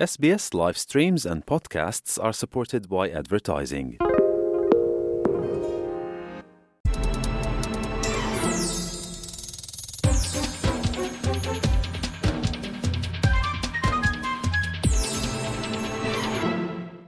SBS live streams and podcasts are supported by advertising.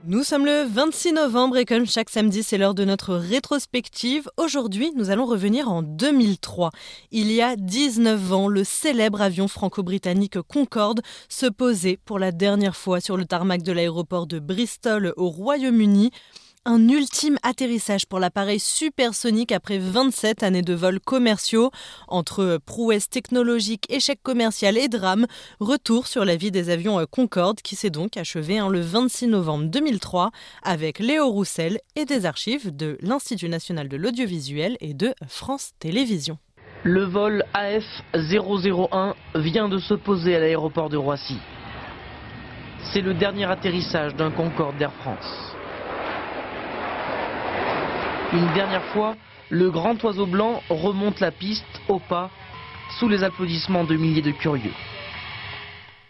Nous sommes le 26 novembre et comme chaque samedi, c'est l'heure de notre rétrospective. Aujourd'hui, nous allons revenir en 2003. Il y a 19 ans, le célèbre avion franco-britannique Concorde se posait pour la dernière fois sur le tarmac de l'aéroport de Bristol au Royaume-Uni un ultime atterrissage pour l'appareil supersonique après 27 années de vols commerciaux. Entre prouesses technologiques, échec commercial et drame, retour sur la vie des avions Concorde qui s'est donc achevé le 26 novembre 2003 avec Léo Roussel et des archives de l'Institut national de l'audiovisuel et de France Télévisions. Le vol AF001 vient de se poser à l'aéroport de Roissy. C'est le dernier atterrissage d'un Concorde d'Air France. Une dernière fois, le grand oiseau blanc remonte la piste au pas, sous les applaudissements de milliers de curieux.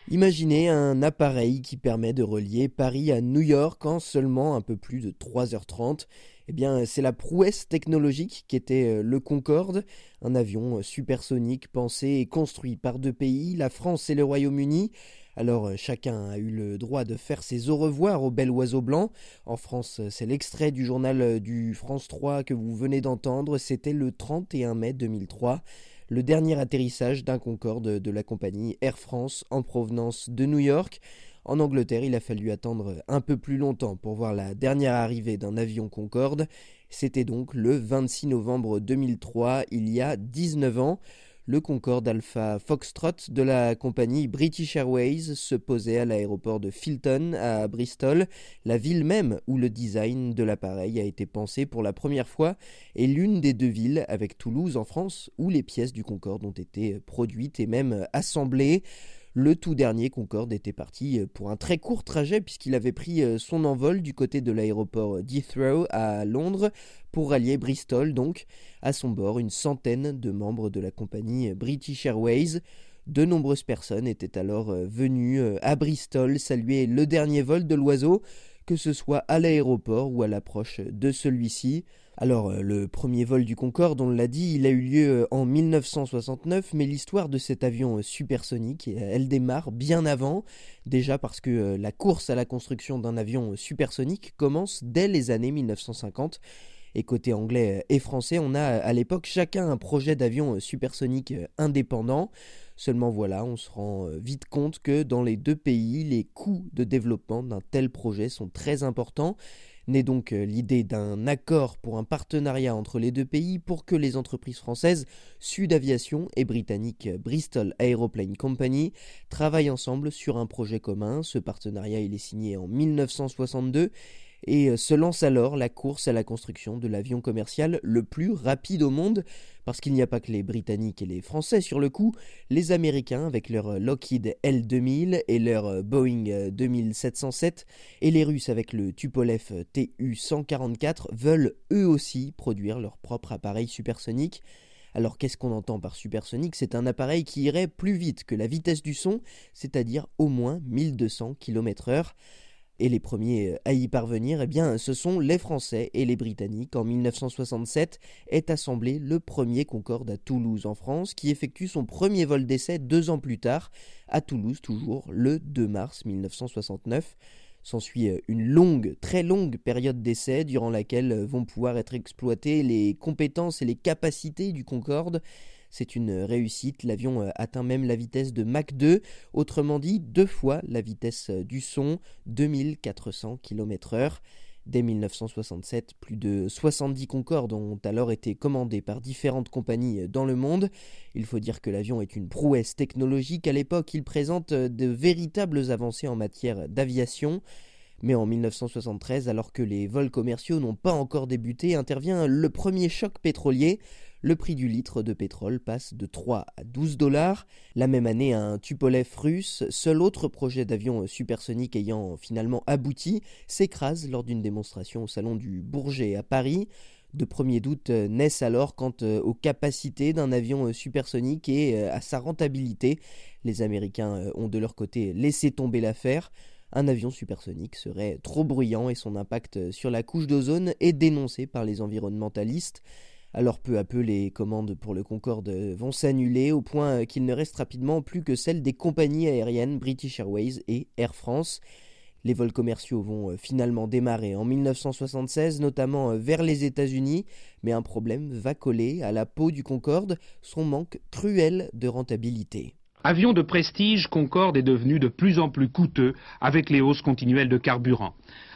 Imaginez un appareil qui permet de relier Paris à New York en seulement un peu plus de 3h30. Eh bien, c'est la prouesse technologique qui était euh, le Concorde, un avion supersonique pensé et construit par deux pays, la France et le Royaume-Uni. Alors euh, chacun a eu le droit de faire ses au revoir au bel oiseau blanc. En France, euh, c'est l'extrait du journal euh, du France 3 que vous venez d'entendre. C'était le 31 mai 2003 le dernier atterrissage d'un Concorde de la compagnie Air France en provenance de New York. En Angleterre, il a fallu attendre un peu plus longtemps pour voir la dernière arrivée d'un avion Concorde. C'était donc le 26 novembre 2003, il y a 19 ans. Le Concorde Alpha Foxtrot de la compagnie British Airways se posait à l'aéroport de Filton à Bristol, la ville même où le design de l'appareil a été pensé pour la première fois et l'une des deux villes avec Toulouse en France où les pièces du Concorde ont été produites et même assemblées. Le tout dernier Concorde était parti euh, pour un très court trajet puisqu'il avait pris euh, son envol du côté de l'aéroport d'Heathrow à Londres pour rallier Bristol donc. À son bord, une centaine de membres de la compagnie British Airways. De nombreuses personnes étaient alors euh, venues à Bristol saluer le dernier vol de l'oiseau, que ce soit à l'aéroport ou à l'approche de celui-ci. Alors, euh, le premier vol du Concorde, on l'a dit, il a eu lieu euh, en 1969, mais l'histoire de cet avion euh, supersonique, elle démarre bien avant, déjà parce que la course à la construction d'un avion supersonique commence dès les années 1950. Et côté anglais et français, on a à l'époque chacun un projet d'avion supersonique indépendant. Seulement voilà, on se rend vite compte que dans les deux pays, les coûts de développement d'un tel projet sont très importants Naît donc euh, l'idée d'un accord pour un partenariat entre les deux pays pour que les entreprises françaises Sud Aviation et britanniques Bristol Aeroplane Company travaillent ensemble sur un projet commun. Ce partenariat il est signé en 1962 et euh, se lance alors la course à la construction de l'avion commercial le plus rapide au monde, parce qu'il n'y a pas que les Britanniques et les Français sur le coup, les Américains avec leur euh, Lockheed L2000 et leur euh, Boeing 2707, et les Russes avec le Tupolev Tu-144 veulent eux aussi produire leur propre appareil supersonique. Alors qu'est-ce qu'on entend par supersonique? C'est un appareil qui irait plus vite que la vitesse du son, c'est-à-dire au moins 1200 km/h. Et les premiers euh, à y parvenir, eh bien, ce sont les Français et les Britanniques. En 1967 est assemblé le premier Concorde à Toulouse en France, qui effectue son premier vol d'essai deux ans plus tard, à Toulouse toujours, le 2 mars 1969. S'ensuit euh, une longue, très longue période d'essai durant laquelle euh, vont pouvoir être exploitées les compétences et les capacités du Concorde c'est une réussite. L'avion euh, atteint même la vitesse de Mach 2, autrement dit deux fois la vitesse euh, du son, 2400 km/h. Dès 1967, plus de 70 Concorde ont alors été commandés par différentes compagnies euh, dans le monde. Il faut dire que l'avion est une prouesse technologique. À l'époque, il présente de véritables avancées en matière d'aviation. Mais en 1973, alors que les vols commerciaux n'ont pas encore débuté, intervient le premier choc pétrolier. Le prix du litre de pétrole passe de 3 à 12 dollars. La même année, un Tupolev russe, seul autre projet d'avion supersonique ayant finalement abouti, s'écrase lors d'une démonstration au salon du Bourget à Paris. De premiers doutes naissent alors quant euh, aux capacités d'un avion supersonique et euh, à sa rentabilité. Les Américains euh, ont de leur côté laissé tomber l'affaire. Un avion supersonique serait trop bruyant et son impact sur la couche d'ozone est dénoncé par les environnementalistes. Alors peu à peu, les commandes pour le Concorde vont s'annuler au point qu'il ne reste rapidement plus que celles des compagnies aériennes British Airways et Air France. Les vols commerciaux vont finalement démarrer en 1976, notamment vers les États-Unis, mais un problème va coller à la peau du Concorde, son manque cruel de rentabilité. Avion de prestige, Concorde est devenu de plus en plus coûteux avec les hausses continuelles de carburant.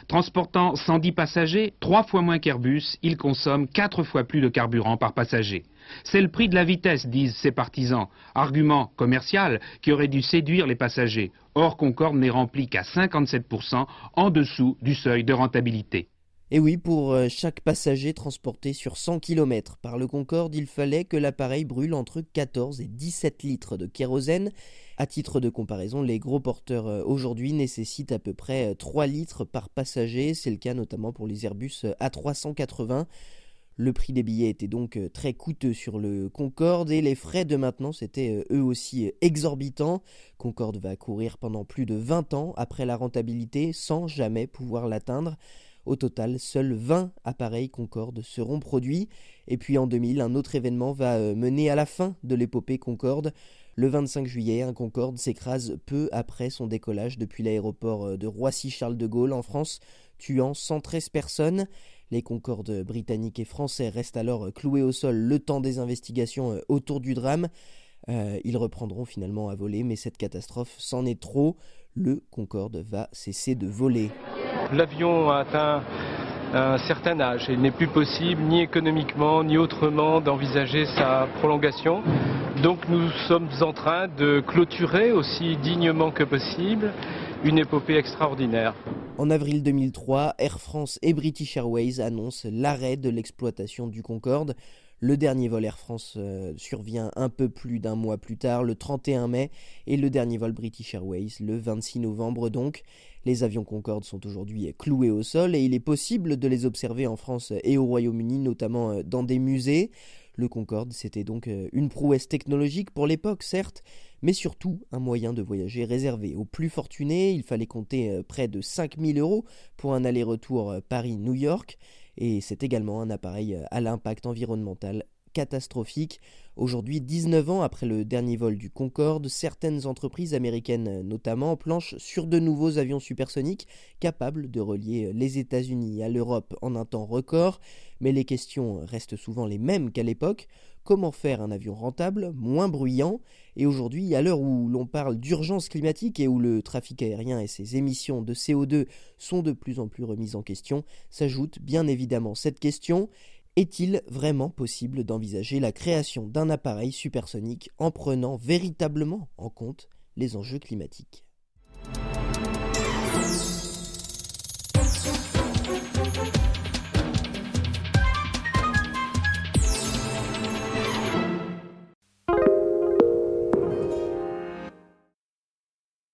Transportant 110 passagers, trois fois moins qu'Airbus, il consomme quatre fois plus de carburant par passager. C'est le prix de la vitesse, disent ses partisans, argument commercial qui aurait dû séduire les passagers. Or, Concorde n'est rempli qu'à 57% en dessous du seuil de rentabilité. Et oui, pour euh, chaque passager transporté sur 100 km par le Concorde, il fallait que l'appareil brûle entre 14 et 17 litres de kérosène. À titre de comparaison, les gros porteurs euh, aujourd'hui nécessitent à peu près 3 euh, litres par passager. C'est le cas notamment pour les Airbus A380. Le prix des billets était donc très coûteux sur le Concorde et les frais de maintenance étaient eux aussi exorbitants. Concorde va courir pendant plus de 20 ans après la rentabilité sans jamais pouvoir l'atteindre. Au total, seuls 20 appareils Concorde seront produits. Et puis en 2000, un autre événement va euh, mener à la fin de l'épopée Concorde. Le 25 juillet, un Concorde s'écrase peu après son décollage depuis l'aéroport euh, de Roissy-Charles de Gaulle en France, tuant 113 personnes. Les Concordes britanniques et français restent alors cloués au sol le temps des investigations euh, autour du drame. ils reprendront finalement à voler, mais cette catastrophe s'en est trop. Le Concorde va cesser de voler. L'avion a atteint un certain âge et il n'est plus possible ni économiquement ni autrement d'envisager sa prolongation. Donc nous sommes en train de clôturer aussi dignement que possible une épopée extraordinaire. En avril 2003, Air France et British Airways annoncent l'arrêt de l'exploitation du Concorde. Le dernier vol Air France euh, survient un peu plus d'un mois plus tard, le 31 mai, et le dernier vol British Airways le 26 novembre donc. Les avions Concorde sont aujourd'hui cloués au sol et il est possible de les observer en France et au Royaume-Uni, notamment euh, dans des musées. Le Concorde, c'était donc euh, une prouesse technologique pour l'époque, certes, mais surtout un moyen de voyager réservé aux plus fortunés. Il fallait compter près de 5000 euros pour un aller-retour Paris-New York et c'est également un appareil euh, à l'impact environnemental catastrophique. Aujourd'hui, 19 ans après le dernier vol du Concorde, certaines entreprises américaines notamment planchent sur de nouveaux avions supersoniques capables de relier les États-Unis à l'Europe en un temps record, mais les questions restent souvent les mêmes qu'à l'époque. Comment faire un avion rentable, moins bruyant? Et aujourd'hui, à l'heure où l'on parle d'urgence climatique et où le trafic aérien et ses émissions de CO2 sont de plus en plus remises en question, s'ajoute bien évidemment cette question est-il vraiment possible d'envisager la création d'un appareil supersonique en prenant véritablement en compte les enjeux climatiques?